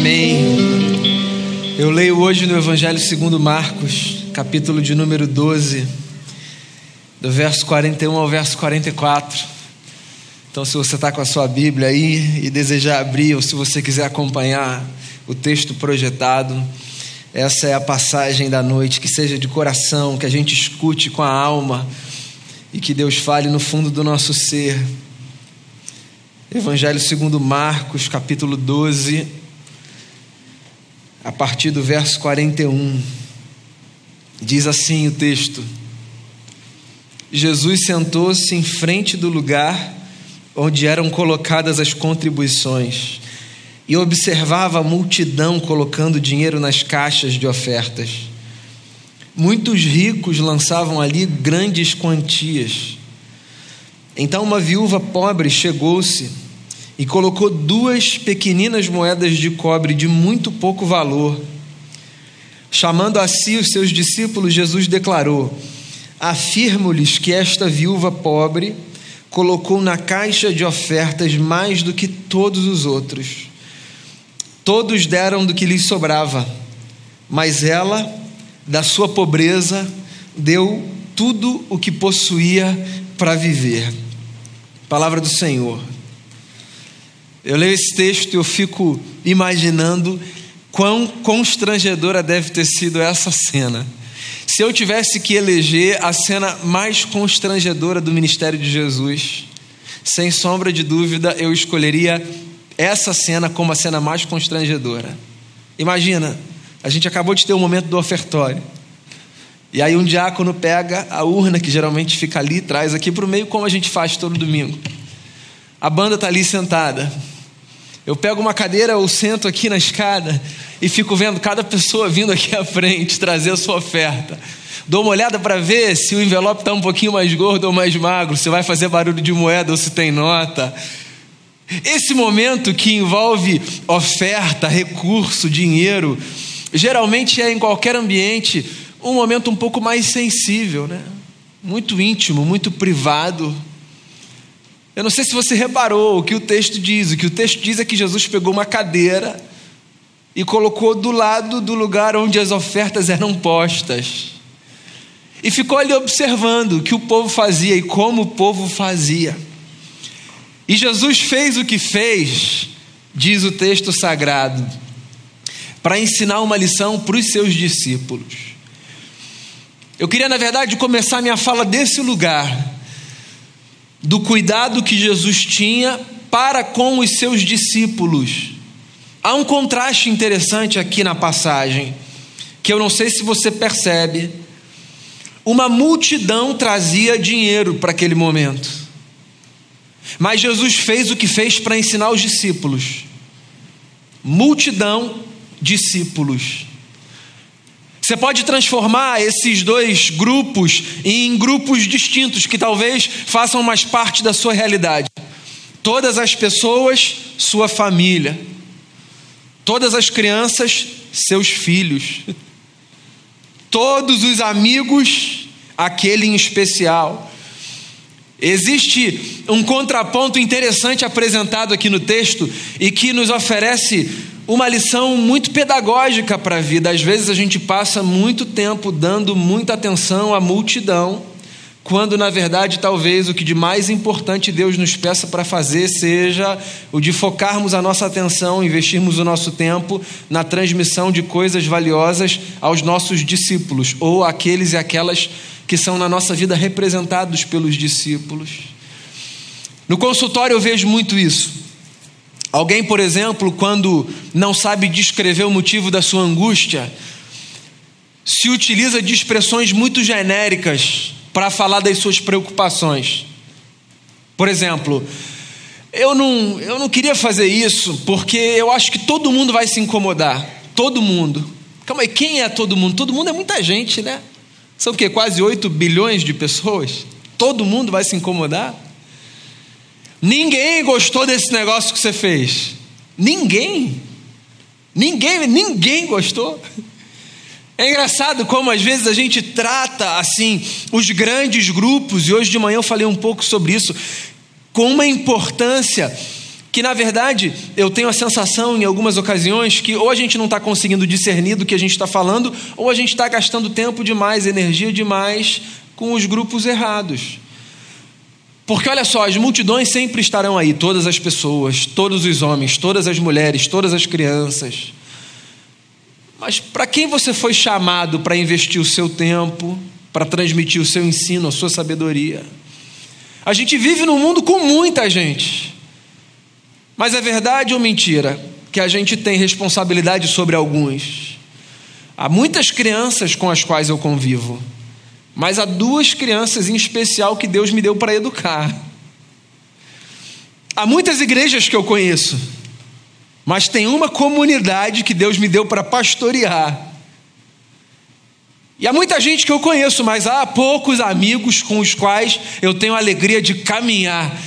Amém. Eu leio hoje no Evangelho segundo Marcos, capítulo de número 12, do verso 41 ao verso 44. Então, se você está com a sua Bíblia aí e desejar abrir, ou se você quiser acompanhar o texto projetado, essa é a passagem da noite. Que seja de coração, que a gente escute com a alma e que Deus fale no fundo do nosso ser. Evangelho segundo Marcos, capítulo 12, a partir do verso 41. Diz assim o texto: Jesus sentou-se em frente do lugar onde eram colocadas as contribuições e observava a multidão colocando dinheiro nas caixas de ofertas. Muitos ricos lançavam ali grandes quantias. Então uma viúva pobre chegou-se e colocou duas pequeninas moedas de cobre de muito pouco valor. Chamando a si os seus discípulos, Jesus declarou: Afirmo-lhes que esta viúva pobre colocou na caixa de ofertas mais do que todos os outros. Todos deram do que lhes sobrava, mas ela, da sua pobreza, deu tudo o que possuía para viver. Palavra do Senhor. Eu leio esse texto e eu fico imaginando quão constrangedora deve ter sido essa cena. Se eu tivesse que eleger a cena mais constrangedora do ministério de Jesus, sem sombra de dúvida, eu escolheria essa cena como a cena mais constrangedora. Imagina, a gente acabou de ter o momento do ofertório. E aí um diácono pega a urna que geralmente fica ali, traz aqui para o meio, como a gente faz todo domingo. A banda está ali sentada. Eu pego uma cadeira ou sento aqui na escada e fico vendo cada pessoa vindo aqui à frente trazer a sua oferta. Dou uma olhada para ver se o envelope está um pouquinho mais gordo ou mais magro, se vai fazer barulho de moeda ou se tem nota. Esse momento que envolve oferta, recurso, dinheiro, geralmente é em qualquer ambiente um momento um pouco mais sensível, né? muito íntimo, muito privado. Eu não sei se você reparou o que o texto diz. O que o texto diz é que Jesus pegou uma cadeira e colocou do lado do lugar onde as ofertas eram postas. E ficou ali observando o que o povo fazia e como o povo fazia. E Jesus fez o que fez, diz o texto sagrado, para ensinar uma lição para os seus discípulos. Eu queria, na verdade, começar minha fala desse lugar do cuidado que Jesus tinha para com os seus discípulos. Há um contraste interessante aqui na passagem, que eu não sei se você percebe. Uma multidão trazia dinheiro para aquele momento. Mas Jesus fez o que fez para ensinar os discípulos. Multidão, discípulos. Você pode transformar esses dois grupos em grupos distintos que talvez façam mais parte da sua realidade. Todas as pessoas, sua família. Todas as crianças, seus filhos. Todos os amigos, aquele em especial. Existe um contraponto interessante apresentado aqui no texto e que nos oferece uma lição muito pedagógica para a vida. Às vezes a gente passa muito tempo dando muita atenção à multidão, quando na verdade talvez o que de mais importante Deus nos peça para fazer seja o de focarmos a nossa atenção, investirmos o nosso tempo na transmissão de coisas valiosas aos nossos discípulos ou aqueles e aquelas que são na nossa vida representados pelos discípulos. No consultório eu vejo muito isso. Alguém, por exemplo, quando não sabe descrever o motivo da sua angústia, se utiliza de expressões muito genéricas para falar das suas preocupações. Por exemplo, eu não, eu não queria fazer isso porque eu acho que todo mundo vai se incomodar. Todo mundo. Calma aí, quem é todo mundo? Todo mundo é muita gente, né? São o quê? Quase 8 bilhões de pessoas? Todo mundo vai se incomodar? Ninguém gostou desse negócio que você fez. Ninguém. Ninguém, ninguém gostou. É engraçado como às vezes a gente trata assim os grandes grupos, e hoje de manhã eu falei um pouco sobre isso, com uma importância que na verdade eu tenho a sensação em algumas ocasiões que ou a gente não está conseguindo discernir do que a gente está falando, ou a gente está gastando tempo demais, energia demais com os grupos errados. Porque olha só, as multidões sempre estarão aí, todas as pessoas, todos os homens, todas as mulheres, todas as crianças. Mas para quem você foi chamado para investir o seu tempo, para transmitir o seu ensino, a sua sabedoria? A gente vive num mundo com muita gente. Mas é verdade ou mentira que a gente tem responsabilidade sobre alguns? Há muitas crianças com as quais eu convivo, mas há duas crianças em especial que Deus me deu para educar. Há muitas igrejas que eu conheço, mas tem uma comunidade que Deus me deu para pastorear. E há muita gente que eu conheço, mas há poucos amigos com os quais eu tenho a alegria de caminhar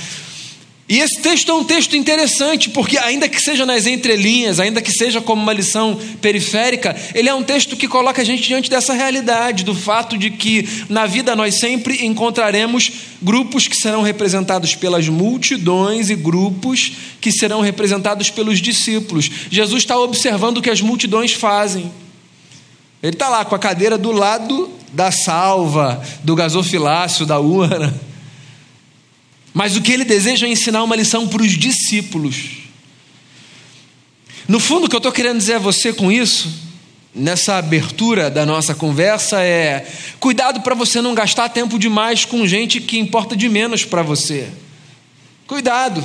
e esse texto é um texto interessante, porque, ainda que seja nas entrelinhas, ainda que seja como uma lição periférica, ele é um texto que coloca a gente diante dessa realidade, do fato de que na vida nós sempre encontraremos grupos que serão representados pelas multidões e grupos que serão representados pelos discípulos. Jesus está observando o que as multidões fazem. Ele está lá com a cadeira do lado da salva, do gasofilácio, da urna. Mas o que ele deseja é ensinar uma lição para os discípulos. No fundo, o que eu estou querendo dizer a você com isso, nessa abertura da nossa conversa, é: cuidado para você não gastar tempo demais com gente que importa de menos para você. Cuidado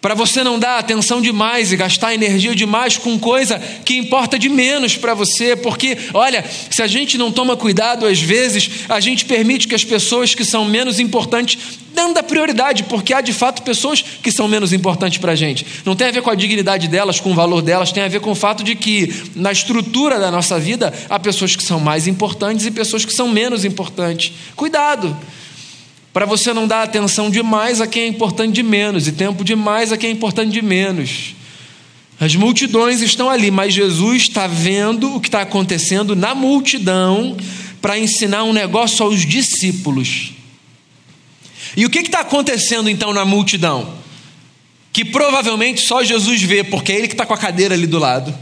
para você não dar atenção demais e gastar energia demais com coisa que importa de menos para você, porque, olha, se a gente não toma cuidado, às vezes a gente permite que as pessoas que são menos importantes dando a prioridade, porque há de fato pessoas que são menos importantes para a gente. Não tem a ver com a dignidade delas, com o valor delas, tem a ver com o fato de que na estrutura da nossa vida há pessoas que são mais importantes e pessoas que são menos importantes. Cuidado! para você não dar atenção demais a quem é importante de menos e tempo demais a quem é importante de menos. As multidões estão ali, mas Jesus está vendo o que está acontecendo na multidão para ensinar um negócio aos discípulos. E o que está acontecendo então na multidão? Que provavelmente só Jesus vê, porque é ele que está com a cadeira ali do lado.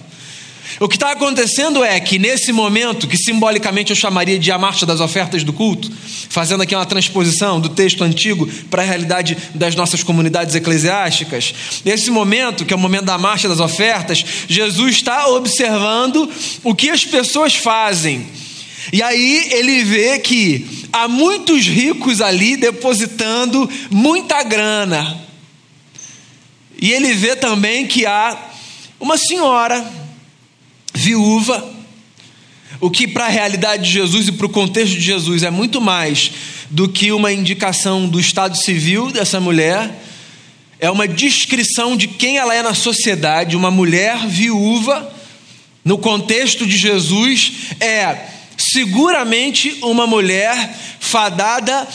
O que está acontecendo é que nesse momento, que simbolicamente eu chamaria de a marcha das ofertas do culto, fazendo aqui uma transposição do texto antigo para a realidade das nossas comunidades eclesiásticas, nesse momento, que é o momento da marcha das ofertas, Jesus está observando o que as pessoas fazem. E aí ele vê que há muitos ricos ali depositando muita grana. E ele vê também que há uma senhora viúva, o que para a realidade de Jesus e para o contexto de Jesus é muito mais do que uma indicação do estado civil dessa mulher, é uma descrição de quem ela é na sociedade, uma mulher viúva, no contexto de Jesus, é seguramente uma mulher fadada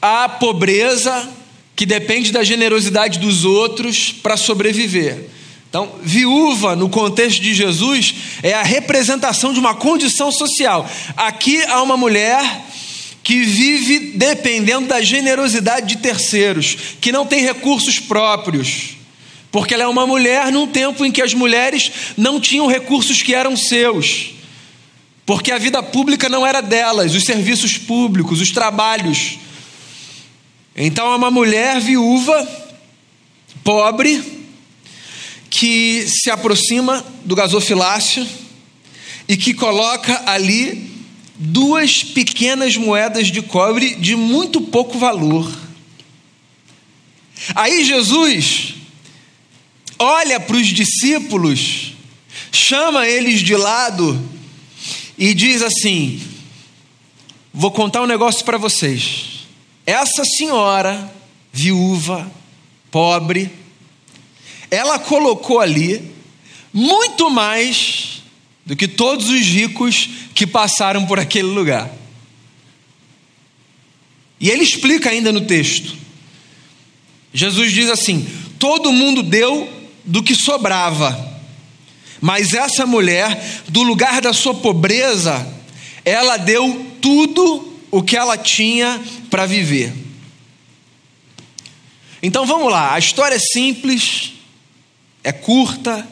à pobreza, que depende da generosidade dos outros para sobreviver. Então, viúva, no contexto de Jesus, é a representação de uma condição social. Aqui há uma mulher que vive dependendo da generosidade de terceiros, que não tem recursos próprios. Porque ela é uma mulher num tempo em que as mulheres não tinham recursos que eram seus. Porque a vida pública não era delas, os serviços públicos, os trabalhos. Então é uma mulher viúva, pobre, que se aproxima do gasofilácio e que coloca ali duas pequenas moedas de cobre de muito pouco valor. Aí Jesus olha para os discípulos, chama eles de lado e diz assim: Vou contar um negócio para vocês. Essa senhora, viúva, pobre, ela colocou ali muito mais do que todos os ricos que passaram por aquele lugar. E ele explica ainda no texto. Jesus diz assim: todo mundo deu do que sobrava, mas essa mulher, do lugar da sua pobreza, ela deu tudo o que ela tinha para viver. Então vamos lá, a história é simples, é curta,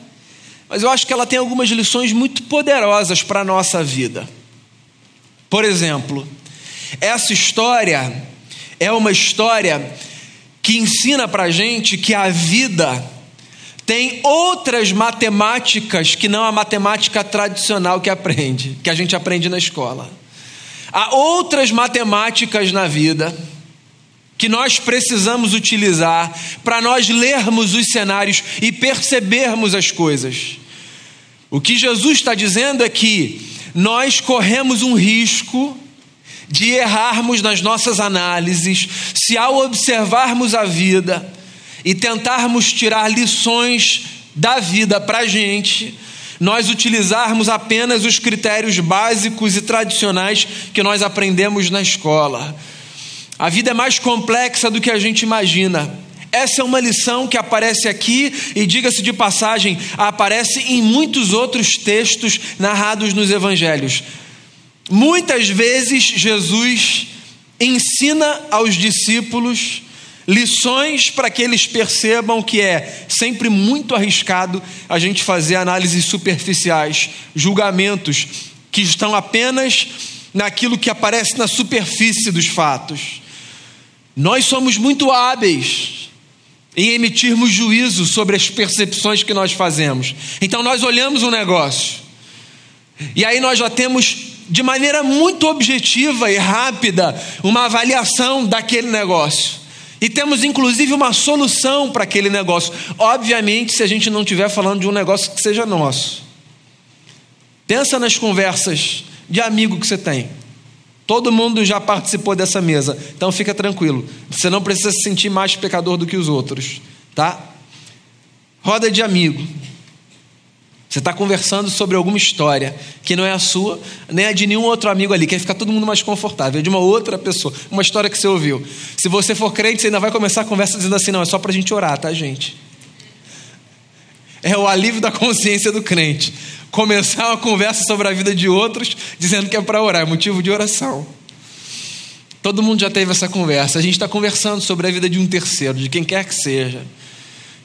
mas eu acho que ela tem algumas lições muito poderosas para a nossa vida. Por exemplo, essa história é uma história que ensina para gente que a vida tem outras matemáticas que não a matemática tradicional que aprende, que a gente aprende na escola. Há outras matemáticas na vida que nós precisamos utilizar para nós lermos os cenários e percebermos as coisas. O que Jesus está dizendo é que nós corremos um risco de errarmos nas nossas análises se, ao observarmos a vida e tentarmos tirar lições da vida para a gente, nós utilizarmos apenas os critérios básicos e tradicionais que nós aprendemos na escola. A vida é mais complexa do que a gente imagina. Essa é uma lição que aparece aqui e, diga-se de passagem, aparece em muitos outros textos narrados nos evangelhos. Muitas vezes Jesus ensina aos discípulos lições para que eles percebam que é sempre muito arriscado a gente fazer análises superficiais, julgamentos que estão apenas naquilo que aparece na superfície dos fatos. Nós somos muito hábeis em emitirmos juízo sobre as percepções que nós fazemos. Então nós olhamos um negócio e aí nós já temos de maneira muito objetiva e rápida uma avaliação daquele negócio. E temos inclusive uma solução para aquele negócio. Obviamente, se a gente não estiver falando de um negócio que seja nosso. Pensa nas conversas de amigo que você tem. Todo mundo já participou dessa mesa, então fica tranquilo. Você não precisa se sentir mais pecador do que os outros, tá? Roda de amigo. Você está conversando sobre alguma história que não é a sua, nem a de nenhum outro amigo ali, quer ficar todo mundo mais confortável, é de uma outra pessoa, uma história que você ouviu. Se você for crente, você ainda vai começar a conversa dizendo assim: não, é só para a gente orar, tá, gente? É o alívio da consciência do crente. Começar uma conversa sobre a vida de outros, dizendo que é para orar, é motivo de oração. Todo mundo já teve essa conversa. A gente está conversando sobre a vida de um terceiro, de quem quer que seja.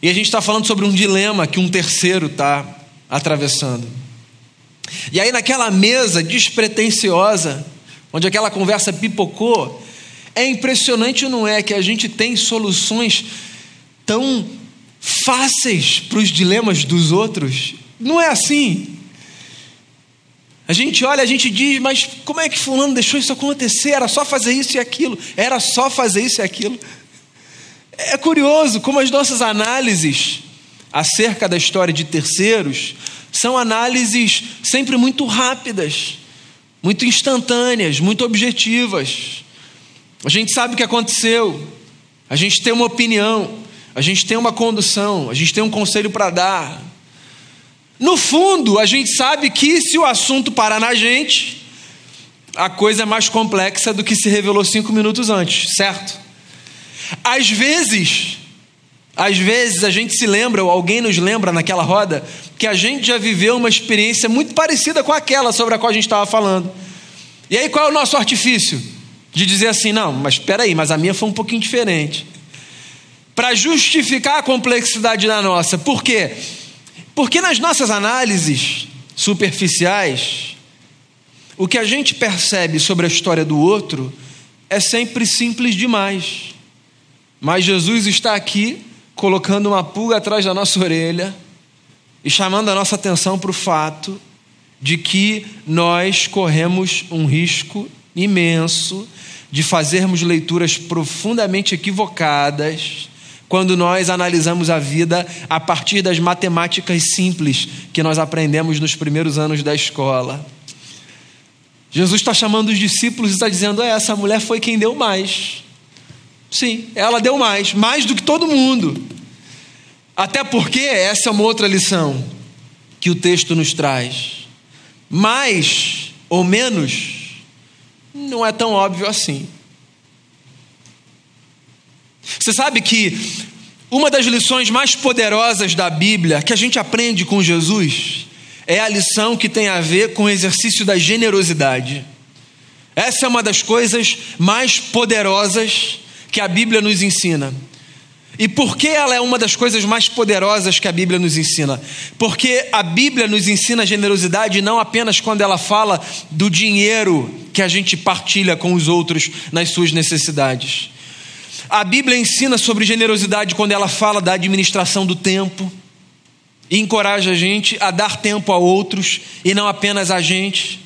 E a gente está falando sobre um dilema que um terceiro está atravessando. E aí, naquela mesa despretensiosa, onde aquela conversa pipocou, é impressionante, não é? Que a gente tem soluções tão fáceis para os dilemas dos outros. Não é assim. A gente olha, a gente diz, mas como é que Fulano deixou isso acontecer? Era só fazer isso e aquilo. Era só fazer isso e aquilo. É curioso como as nossas análises acerca da história de terceiros são análises sempre muito rápidas, muito instantâneas, muito objetivas. A gente sabe o que aconteceu, a gente tem uma opinião, a gente tem uma condução, a gente tem um conselho para dar. No fundo, a gente sabe que se o assunto parar na gente, a coisa é mais complexa do que se revelou cinco minutos antes, certo? Às vezes, às vezes a gente se lembra, ou alguém nos lembra naquela roda, que a gente já viveu uma experiência muito parecida com aquela sobre a qual a gente estava falando. E aí qual é o nosso artifício? De dizer assim, não, mas espera aí, mas a minha foi um pouquinho diferente. Para justificar a complexidade da nossa. Por quê? Porque nas nossas análises superficiais, o que a gente percebe sobre a história do outro é sempre simples demais. Mas Jesus está aqui colocando uma pulga atrás da nossa orelha e chamando a nossa atenção para o fato de que nós corremos um risco imenso de fazermos leituras profundamente equivocadas quando nós analisamos a vida a partir das matemáticas simples que nós aprendemos nos primeiros anos da escola. Jesus está chamando os discípulos e está dizendo: é, essa mulher foi quem deu mais. Sim, ela deu mais, mais do que todo mundo. Até porque essa é uma outra lição que o texto nos traz. Mais ou menos não é tão óbvio assim. Você sabe que uma das lições mais poderosas da Bíblia que a gente aprende com Jesus é a lição que tem a ver com o exercício da generosidade. Essa é uma das coisas mais poderosas que a Bíblia nos ensina. E por que ela é uma das coisas mais poderosas que a Bíblia nos ensina? Porque a Bíblia nos ensina generosidade não apenas quando ela fala do dinheiro que a gente partilha com os outros nas suas necessidades. A Bíblia ensina sobre generosidade quando ela fala da administração do tempo e encoraja a gente a dar tempo a outros e não apenas a gente.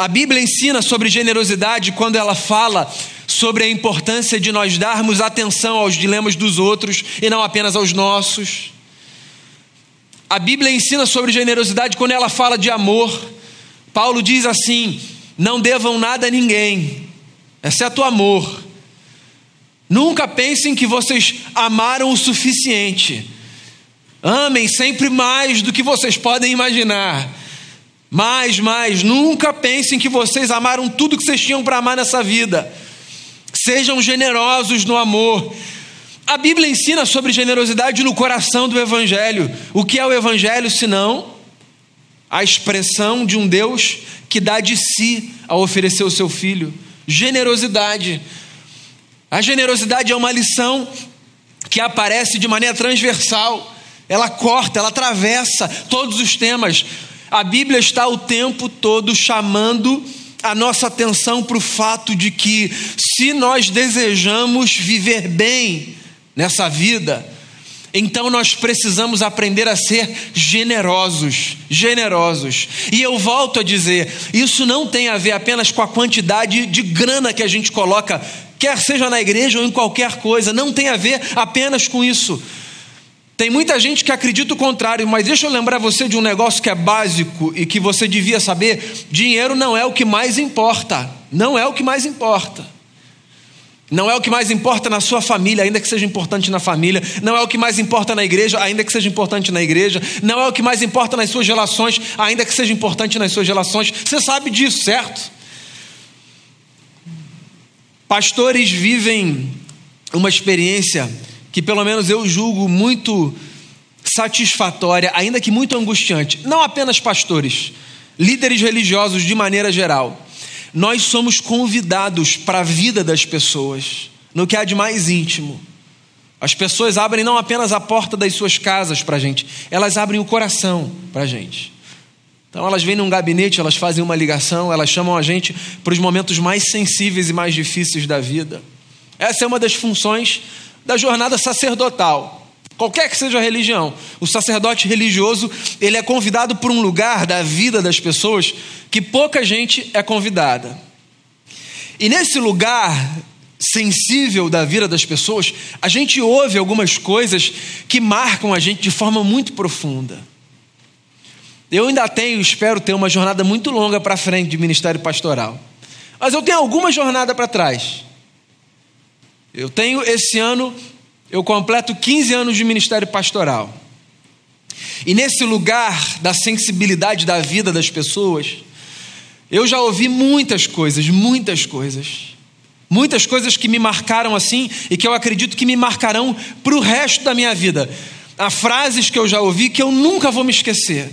A Bíblia ensina sobre generosidade quando ela fala sobre a importância de nós darmos atenção aos dilemas dos outros e não apenas aos nossos. A Bíblia ensina sobre generosidade quando ela fala de amor. Paulo diz assim: não devam nada a ninguém, exceto o amor. Nunca pensem que vocês amaram o suficiente. Amem sempre mais do que vocês podem imaginar. Mais, mais. Nunca pensem que vocês amaram tudo que vocês tinham para amar nessa vida. Sejam generosos no amor. A Bíblia ensina sobre generosidade no coração do Evangelho. O que é o Evangelho senão a expressão de um Deus que dá de si ao oferecer o seu filho? Generosidade. A generosidade é uma lição que aparece de maneira transversal. Ela corta, ela atravessa todos os temas. A Bíblia está o tempo todo chamando a nossa atenção para o fato de que, se nós desejamos viver bem nessa vida, então nós precisamos aprender a ser generosos, generosos. E eu volto a dizer, isso não tem a ver apenas com a quantidade de grana que a gente coloca, quer seja na igreja ou em qualquer coisa, não tem a ver apenas com isso. Tem muita gente que acredita o contrário, mas deixa eu lembrar você de um negócio que é básico e que você devia saber: dinheiro não é o que mais importa. Não é o que mais importa. Não é o que mais importa na sua família, ainda que seja importante na família. Não é o que mais importa na igreja, ainda que seja importante na igreja. Não é o que mais importa nas suas relações, ainda que seja importante nas suas relações. Você sabe disso, certo? Pastores vivem uma experiência que pelo menos eu julgo muito satisfatória, ainda que muito angustiante. Não apenas pastores, líderes religiosos de maneira geral. Nós somos convidados para a vida das pessoas, no que há de mais íntimo. As pessoas abrem não apenas a porta das suas casas para a gente, elas abrem o coração para a gente. Então elas vêm num gabinete, elas fazem uma ligação, elas chamam a gente para os momentos mais sensíveis e mais difíceis da vida. Essa é uma das funções da jornada sacerdotal. Qualquer que seja a religião, o sacerdote religioso, ele é convidado por um lugar da vida das pessoas que pouca gente é convidada. E nesse lugar sensível da vida das pessoas, a gente ouve algumas coisas que marcam a gente de forma muito profunda. Eu ainda tenho, espero ter uma jornada muito longa para frente de ministério pastoral. Mas eu tenho alguma jornada para trás. Eu tenho esse ano, eu completo 15 anos de ministério pastoral. E nesse lugar da sensibilidade da vida das pessoas, eu já ouvi muitas coisas, muitas coisas. Muitas coisas que me marcaram assim e que eu acredito que me marcarão para o resto da minha vida. Há frases que eu já ouvi que eu nunca vou me esquecer.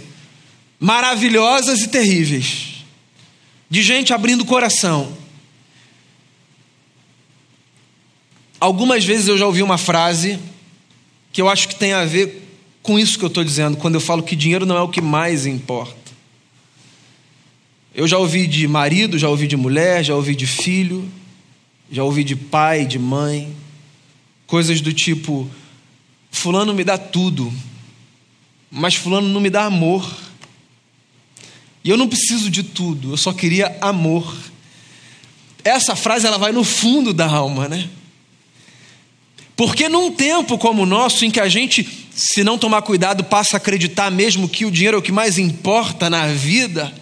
Maravilhosas e terríveis. De gente abrindo coração Algumas vezes eu já ouvi uma frase que eu acho que tem a ver com isso que eu estou dizendo, quando eu falo que dinheiro não é o que mais importa. Eu já ouvi de marido, já ouvi de mulher, já ouvi de filho, já ouvi de pai, de mãe, coisas do tipo: Fulano me dá tudo, mas Fulano não me dá amor. E eu não preciso de tudo, eu só queria amor. Essa frase ela vai no fundo da alma, né? Porque num tempo como o nosso, em que a gente, se não tomar cuidado, passa a acreditar mesmo que o dinheiro é o que mais importa na vida,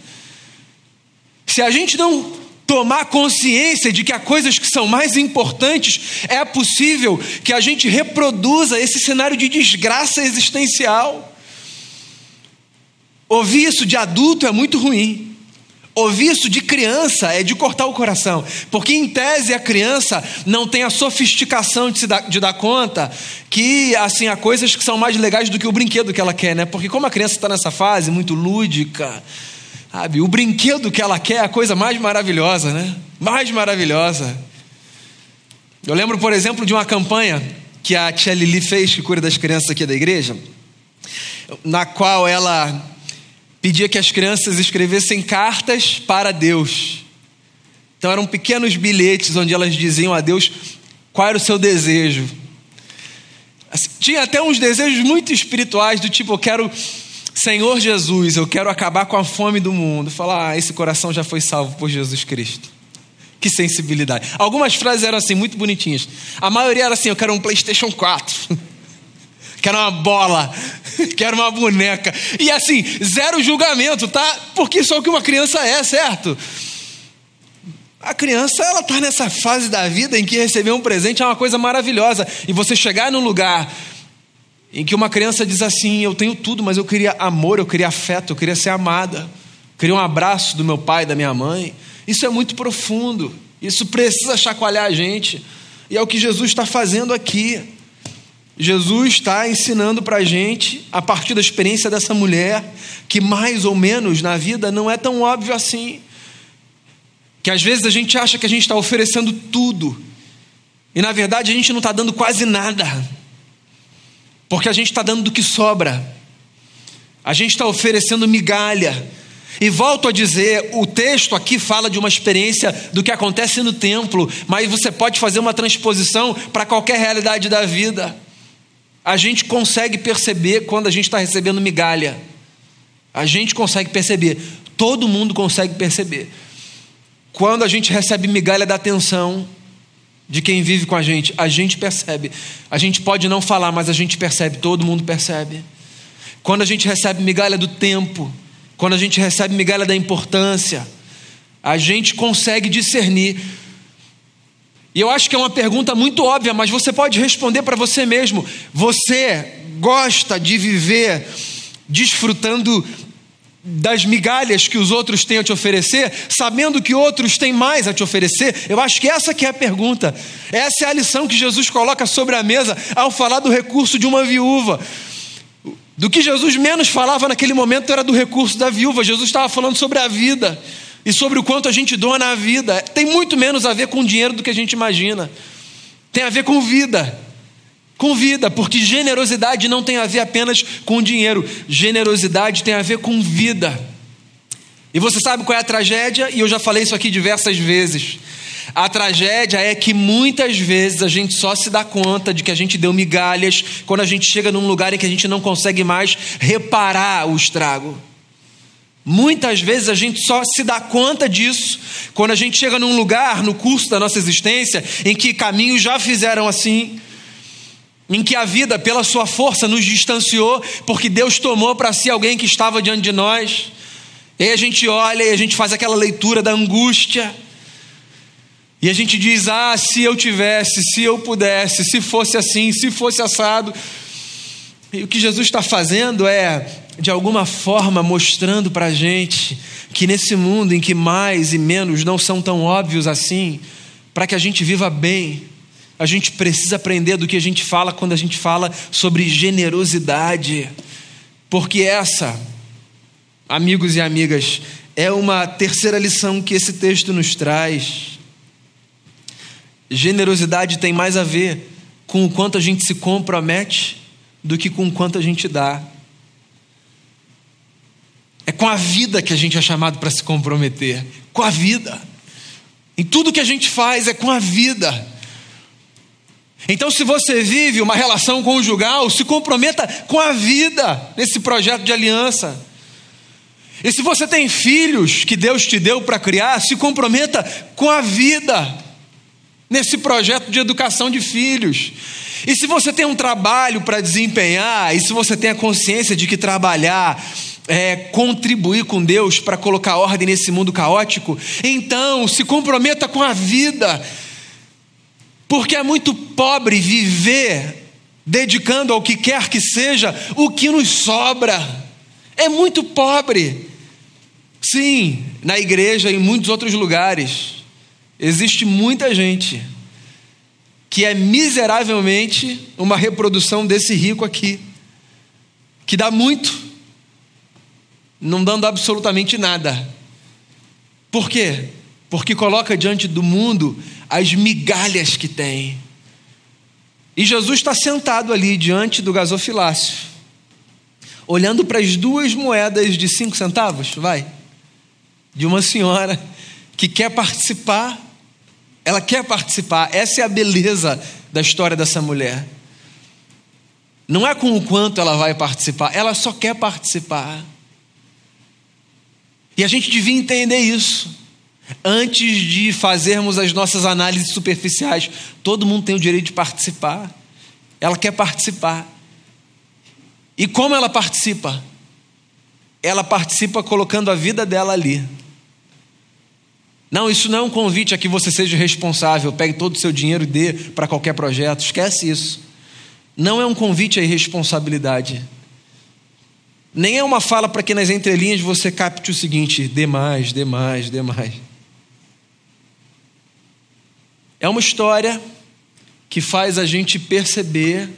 se a gente não tomar consciência de que há coisas que são mais importantes, é possível que a gente reproduza esse cenário de desgraça existencial. Ouvir isso de adulto é muito ruim. Ouvir isso de criança é de cortar o coração, porque em tese a criança não tem a sofisticação de, se dar, de dar conta que assim há coisas que são mais legais do que o brinquedo que ela quer, né? Porque como a criança está nessa fase muito lúdica, sabe, o brinquedo que ela quer é a coisa mais maravilhosa, né? Mais maravilhosa. Eu lembro, por exemplo, de uma campanha que a tia Lili fez, que cura das crianças aqui da igreja, na qual ela pedia que as crianças escrevessem cartas para Deus. Então eram pequenos bilhetes onde elas diziam a Deus qual era o seu desejo. Assim, tinha até uns desejos muito espirituais, do tipo, eu quero, Senhor Jesus, eu quero acabar com a fome do mundo. Falar, ah, esse coração já foi salvo por Jesus Cristo. Que sensibilidade. Algumas frases eram assim, muito bonitinhas. A maioria era assim: eu quero um PlayStation 4. quero uma bola, quero uma boneca. E assim, zero julgamento, tá? Porque isso é o que uma criança é, certo? A criança, ela está nessa fase da vida em que receber um presente é uma coisa maravilhosa. E você chegar num lugar em que uma criança diz assim: Eu tenho tudo, mas eu queria amor, eu queria afeto, eu queria ser amada, eu queria um abraço do meu pai, da minha mãe. Isso é muito profundo, isso precisa chacoalhar a gente. E é o que Jesus está fazendo aqui. Jesus está ensinando para a gente, a partir da experiência dessa mulher, que mais ou menos na vida não é tão óbvio assim que às vezes a gente acha que a gente está oferecendo tudo, e na verdade a gente não está dando quase nada, porque a gente está dando do que sobra, a gente está oferecendo migalha. E volto a dizer, o texto aqui fala de uma experiência do que acontece no templo, mas você pode fazer uma transposição para qualquer realidade da vida. A gente consegue perceber quando a gente está recebendo migalha. A gente consegue perceber, todo mundo consegue perceber. Quando a gente recebe migalha da atenção de quem vive com a gente, a gente percebe. A gente pode não falar, mas a gente percebe, todo mundo percebe. Quando a gente recebe migalha do tempo, quando a gente recebe migalha da importância, a gente consegue discernir. E eu acho que é uma pergunta muito óbvia, mas você pode responder para você mesmo. Você gosta de viver desfrutando das migalhas que os outros têm a te oferecer, sabendo que outros têm mais a te oferecer? Eu acho que essa que é a pergunta. Essa é a lição que Jesus coloca sobre a mesa ao falar do recurso de uma viúva. Do que Jesus menos falava naquele momento era do recurso da viúva. Jesus estava falando sobre a vida e sobre o quanto a gente doa na vida. Tem muito menos a ver com dinheiro do que a gente imagina. Tem a ver com vida com vida, porque generosidade não tem a ver apenas com dinheiro, generosidade tem a ver com vida. E você sabe qual é a tragédia? E eu já falei isso aqui diversas vezes. A tragédia é que muitas vezes a gente só se dá conta de que a gente deu migalhas quando a gente chega num lugar em que a gente não consegue mais reparar o estrago. Muitas vezes a gente só se dá conta disso quando a gente chega num lugar no curso da nossa existência em que caminhos já fizeram assim, em que a vida, pela sua força, nos distanciou, porque Deus tomou para si alguém que estava diante de nós. E a gente olha e a gente faz aquela leitura da angústia. E a gente diz: ah, se eu tivesse, se eu pudesse, se fosse assim, se fosse assado. E o que Jesus está fazendo é, de alguma forma, mostrando para a gente que nesse mundo em que mais e menos não são tão óbvios assim, para que a gente viva bem, a gente precisa aprender do que a gente fala quando a gente fala sobre generosidade, porque essa, amigos e amigas, é uma terceira lição que esse texto nos traz. Generosidade tem mais a ver com o quanto a gente se compromete do que com o quanto a gente dá. É com a vida que a gente é chamado para se comprometer com a vida. Em tudo que a gente faz é com a vida. Então, se você vive uma relação conjugal, se comprometa com a vida nesse projeto de aliança. E se você tem filhos que Deus te deu para criar, se comprometa com a vida nesse projeto de educação de filhos. E se você tem um trabalho para desempenhar, e se você tem a consciência de que trabalhar é contribuir com Deus para colocar ordem nesse mundo caótico, então se comprometa com a vida porque é muito pobre viver dedicando ao que quer que seja o que nos sobra. É muito pobre. Sim, na igreja e em muitos outros lugares, existe muita gente que é miseravelmente uma reprodução desse rico aqui, que dá muito, não dando absolutamente nada. Por quê? Porque coloca diante do mundo as migalhas que tem. E Jesus está sentado ali diante do gasofilácio, olhando para as duas moedas de cinco centavos, vai, de uma senhora que quer participar, ela quer participar, essa é a beleza da história dessa mulher. Não é com o quanto ela vai participar, ela só quer participar. E a gente devia entender isso. Antes de fazermos as nossas análises superficiais, todo mundo tem o direito de participar. Ela quer participar. E como ela participa? Ela participa colocando a vida dela ali. Não, isso não é um convite a que você seja responsável, pegue todo o seu dinheiro e dê para qualquer projeto. Esquece isso. Não é um convite à irresponsabilidade. Nem é uma fala para que nas entrelinhas você capte o seguinte: dê mais, dê mais, dê mais. É uma história que faz a gente perceber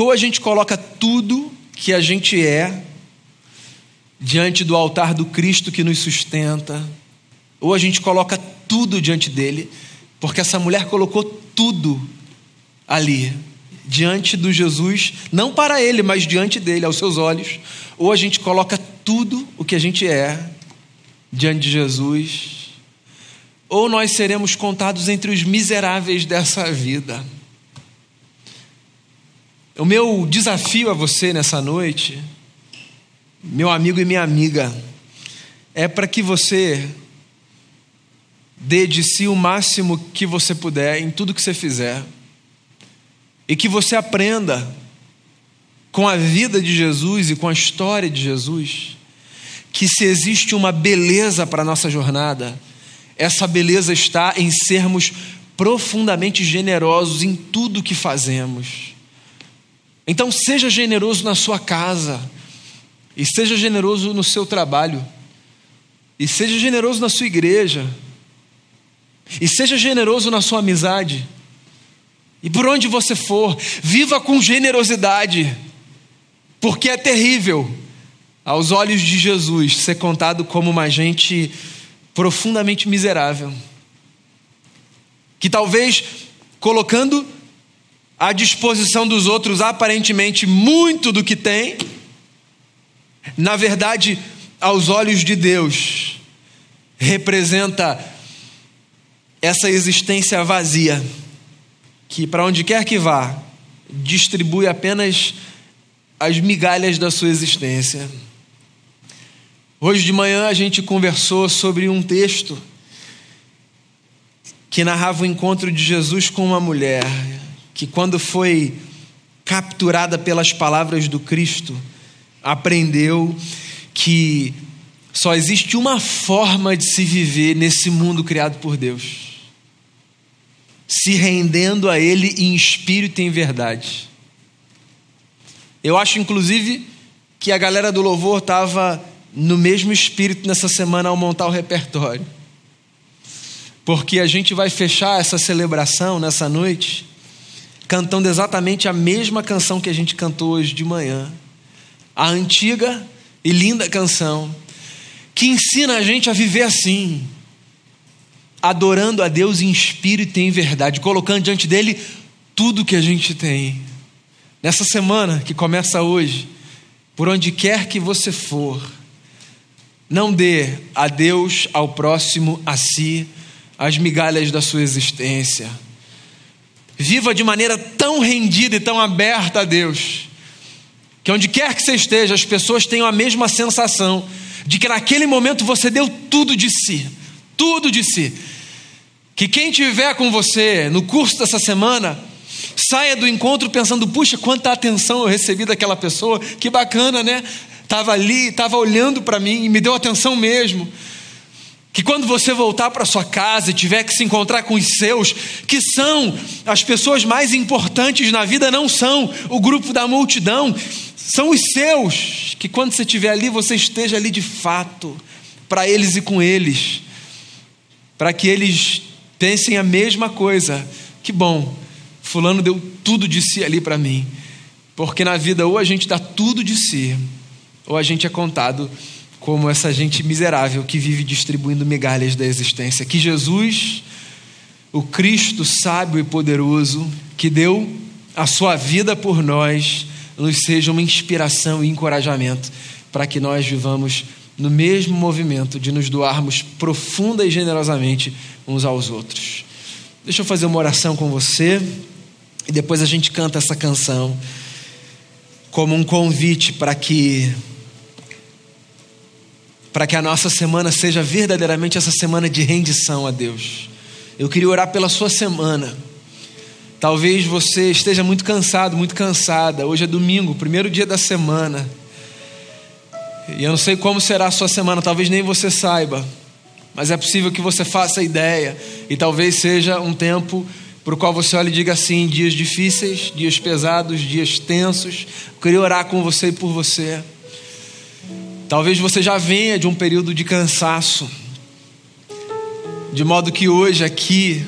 ou a gente coloca tudo que a gente é diante do altar do Cristo que nos sustenta, ou a gente coloca tudo diante dele, porque essa mulher colocou tudo ali, diante do Jesus, não para ele, mas diante dele, aos seus olhos, ou a gente coloca tudo o que a gente é diante de Jesus ou nós seremos contados entre os miseráveis dessa vida. O meu desafio a você nessa noite, meu amigo e minha amiga, é para que você dê de si o máximo que você puder em tudo que você fizer, e que você aprenda com a vida de Jesus e com a história de Jesus, que se existe uma beleza para a nossa jornada, essa beleza está em sermos profundamente generosos em tudo que fazemos. Então, seja generoso na sua casa, e seja generoso no seu trabalho, e seja generoso na sua igreja, e seja generoso na sua amizade, e por onde você for, viva com generosidade, porque é terrível, aos olhos de Jesus, ser contado como uma gente profundamente miserável, que talvez colocando à disposição dos outros aparentemente muito do que tem, na verdade, aos olhos de Deus, representa essa existência vazia, que para onde quer que vá, distribui apenas as migalhas da sua existência. Hoje de manhã a gente conversou sobre um texto que narrava o encontro de Jesus com uma mulher que, quando foi capturada pelas palavras do Cristo, aprendeu que só existe uma forma de se viver nesse mundo criado por Deus: se rendendo a Ele em espírito e em verdade. Eu acho, inclusive, que a galera do louvor estava no mesmo espírito nessa semana ao montar o repertório. Porque a gente vai fechar essa celebração nessa noite cantando exatamente a mesma canção que a gente cantou hoje de manhã. A antiga e linda canção que ensina a gente a viver assim, adorando a Deus em espírito e em verdade, colocando diante dele tudo que a gente tem. Nessa semana que começa hoje, por onde quer que você for, não dê a Deus, ao próximo, a si, as migalhas da sua existência. Viva de maneira tão rendida e tão aberta a Deus, que onde quer que você esteja, as pessoas tenham a mesma sensação de que naquele momento você deu tudo de si, tudo de si. Que quem tiver com você no curso dessa semana, saia do encontro pensando: puxa, quanta atenção eu recebi daquela pessoa, que bacana, né? estava ali, estava olhando para mim e me deu atenção mesmo. Que quando você voltar para sua casa e tiver que se encontrar com os seus, que são as pessoas mais importantes na vida, não são o grupo da multidão, são os seus, que quando você estiver ali, você esteja ali de fato, para eles e com eles, para que eles pensem a mesma coisa. Que bom, Fulano deu tudo de si ali para mim, porque na vida ou a gente dá tudo de si, ou a gente é contado como essa gente miserável que vive distribuindo migalhas da existência. Que Jesus o Cristo sábio e poderoso, que deu a sua vida por nós, nos seja uma inspiração e encorajamento para que nós vivamos no mesmo movimento de nos doarmos profunda e generosamente uns aos outros. Deixa eu fazer uma oração com você e depois a gente canta essa canção como um convite para que para que a nossa semana seja verdadeiramente essa semana de rendição a Deus. Eu queria orar pela sua semana. Talvez você esteja muito cansado, muito cansada. Hoje é domingo, primeiro dia da semana. E eu não sei como será a sua semana, talvez nem você saiba. Mas é possível que você faça ideia. E talvez seja um tempo para o qual você olhe e diga assim: dias difíceis, dias pesados, dias tensos. Eu queria orar com você e por você. Talvez você já venha de um período de cansaço, de modo que hoje aqui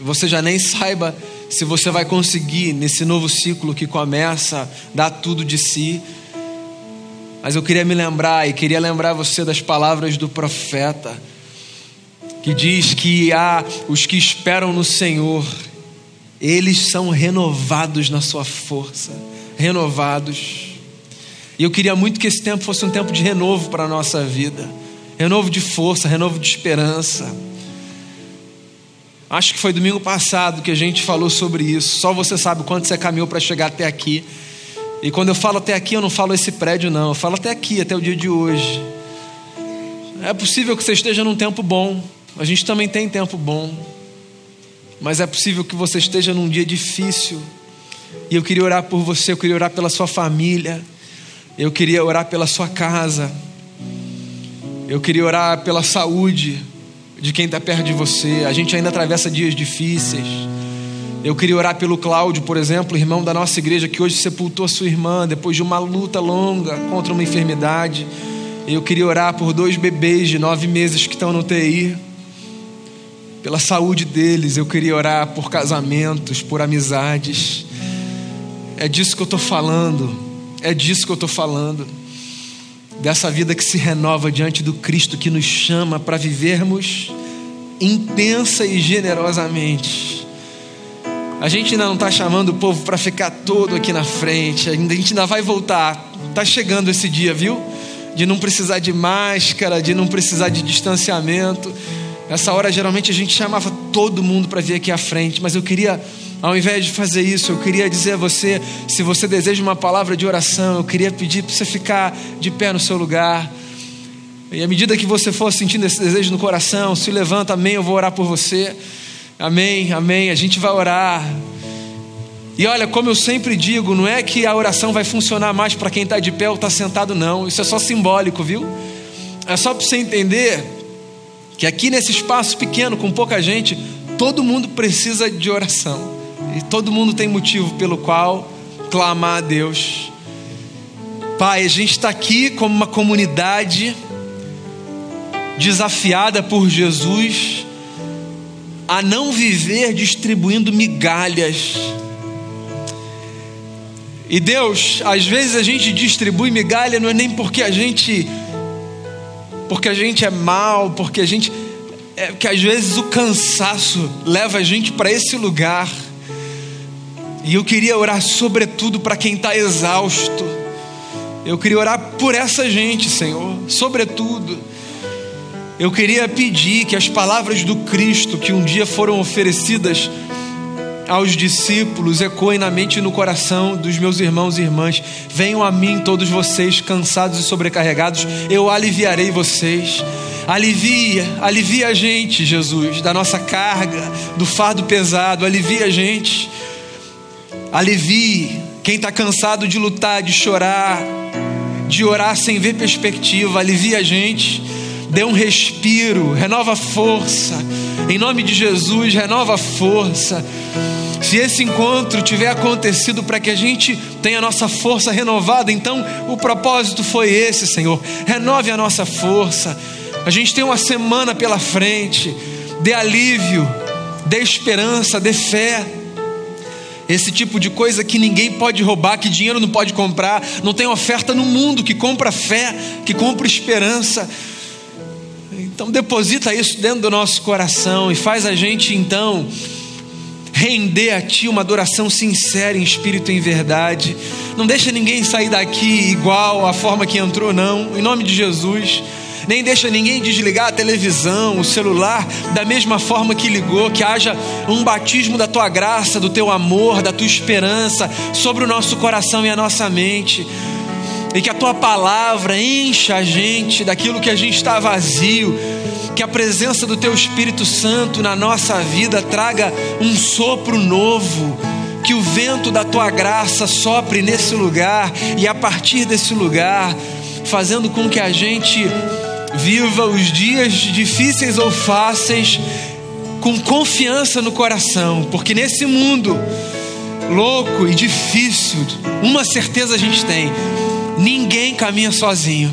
você já nem saiba se você vai conseguir, nesse novo ciclo que começa, dar tudo de si. Mas eu queria me lembrar e queria lembrar você das palavras do profeta, que diz que há os que esperam no Senhor, eles são renovados na sua força, renovados. E eu queria muito que esse tempo fosse um tempo de renovo para a nossa vida renovo de força, renovo de esperança. Acho que foi domingo passado que a gente falou sobre isso. Só você sabe quanto você caminhou para chegar até aqui. E quando eu falo até aqui, eu não falo esse prédio, não. Eu falo até aqui, até o dia de hoje. É possível que você esteja num tempo bom. A gente também tem tempo bom. Mas é possível que você esteja num dia difícil. E eu queria orar por você, eu queria orar pela sua família. Eu queria orar pela sua casa. Eu queria orar pela saúde de quem está perto de você. A gente ainda atravessa dias difíceis. Eu queria orar pelo Cláudio, por exemplo, irmão da nossa igreja, que hoje sepultou sua irmã depois de uma luta longa contra uma enfermidade. Eu queria orar por dois bebês de nove meses que estão no TI, pela saúde deles. Eu queria orar por casamentos, por amizades. É disso que eu estou falando. É disso que eu estou falando. Dessa vida que se renova diante do Cristo que nos chama para vivermos intensa e generosamente. A gente ainda não está chamando o povo para ficar todo aqui na frente, a gente ainda vai voltar. Está chegando esse dia, viu? De não precisar de máscara, de não precisar de distanciamento. Essa hora geralmente a gente chamava todo mundo para vir aqui à frente, mas eu queria ao invés de fazer isso, eu queria dizer a você: se você deseja uma palavra de oração, eu queria pedir para você ficar de pé no seu lugar. E à medida que você for sentindo esse desejo no coração, se levanta, amém, eu vou orar por você. Amém, amém, a gente vai orar. E olha, como eu sempre digo, não é que a oração vai funcionar mais para quem está de pé ou está sentado, não. Isso é só simbólico, viu? É só para você entender que aqui nesse espaço pequeno, com pouca gente, todo mundo precisa de oração. E todo mundo tem motivo pelo qual clamar a Deus. Pai, a gente está aqui como uma comunidade desafiada por Jesus a não viver distribuindo migalhas. E Deus, às vezes a gente distribui migalha não é nem porque a gente porque a gente é mal, porque a gente é que às vezes o cansaço leva a gente para esse lugar e eu queria orar sobretudo para quem está exausto. Eu queria orar por essa gente, Senhor, sobretudo. Eu queria pedir que as palavras do Cristo que um dia foram oferecidas aos discípulos ecoem na mente e no coração dos meus irmãos e irmãs. Venham a mim, todos vocês cansados e sobrecarregados, eu aliviarei vocês. Alivia, alivia a gente, Jesus, da nossa carga, do fardo pesado, alivia a gente. Alivie quem está cansado de lutar, de chorar, de orar sem ver perspectiva. Alivie a gente, dê um respiro, renova a força. Em nome de Jesus, renova a força. Se esse encontro tiver acontecido para que a gente tenha a nossa força renovada, então o propósito foi esse, Senhor. Renove a nossa força. A gente tem uma semana pela frente. Dê alívio, dê esperança, dê fé. Esse tipo de coisa que ninguém pode roubar, que dinheiro não pode comprar, não tem oferta no mundo que compra fé, que compra esperança. Então deposita isso dentro do nosso coração e faz a gente então render a Ti uma adoração sincera em espírito e em verdade. Não deixa ninguém sair daqui igual à forma que entrou, não. Em nome de Jesus. Nem deixa ninguém desligar a televisão, o celular, da mesma forma que ligou. Que haja um batismo da Tua graça, do Teu amor, da Tua esperança sobre o nosso coração e a nossa mente e que a tua palavra encha a gente daquilo que a gente está vazio, que a presença do teu Espírito Santo na nossa vida traga um sopro novo, que o vento da tua graça sopre nesse lugar e a partir desse lugar, fazendo com que a gente viva os dias difíceis ou fáceis com confiança no coração, porque nesse mundo louco e difícil, uma certeza a gente tem: ninguém caminha sozinho.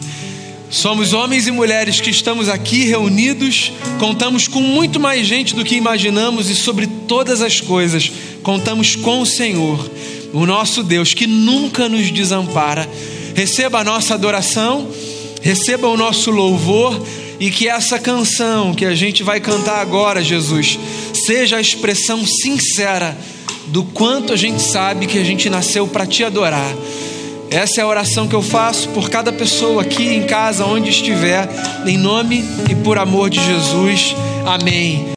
Somos homens e mulheres que estamos aqui reunidos, contamos com muito mais gente do que imaginamos e sobre todas as coisas, contamos com o Senhor, o nosso Deus que nunca nos desampara. Receba a nossa adoração, receba o nosso louvor e que essa canção que a gente vai cantar agora, Jesus, seja a expressão sincera do quanto a gente sabe que a gente nasceu para te adorar. Essa é a oração que eu faço por cada pessoa aqui em casa, onde estiver, em nome e por amor de Jesus. Amém.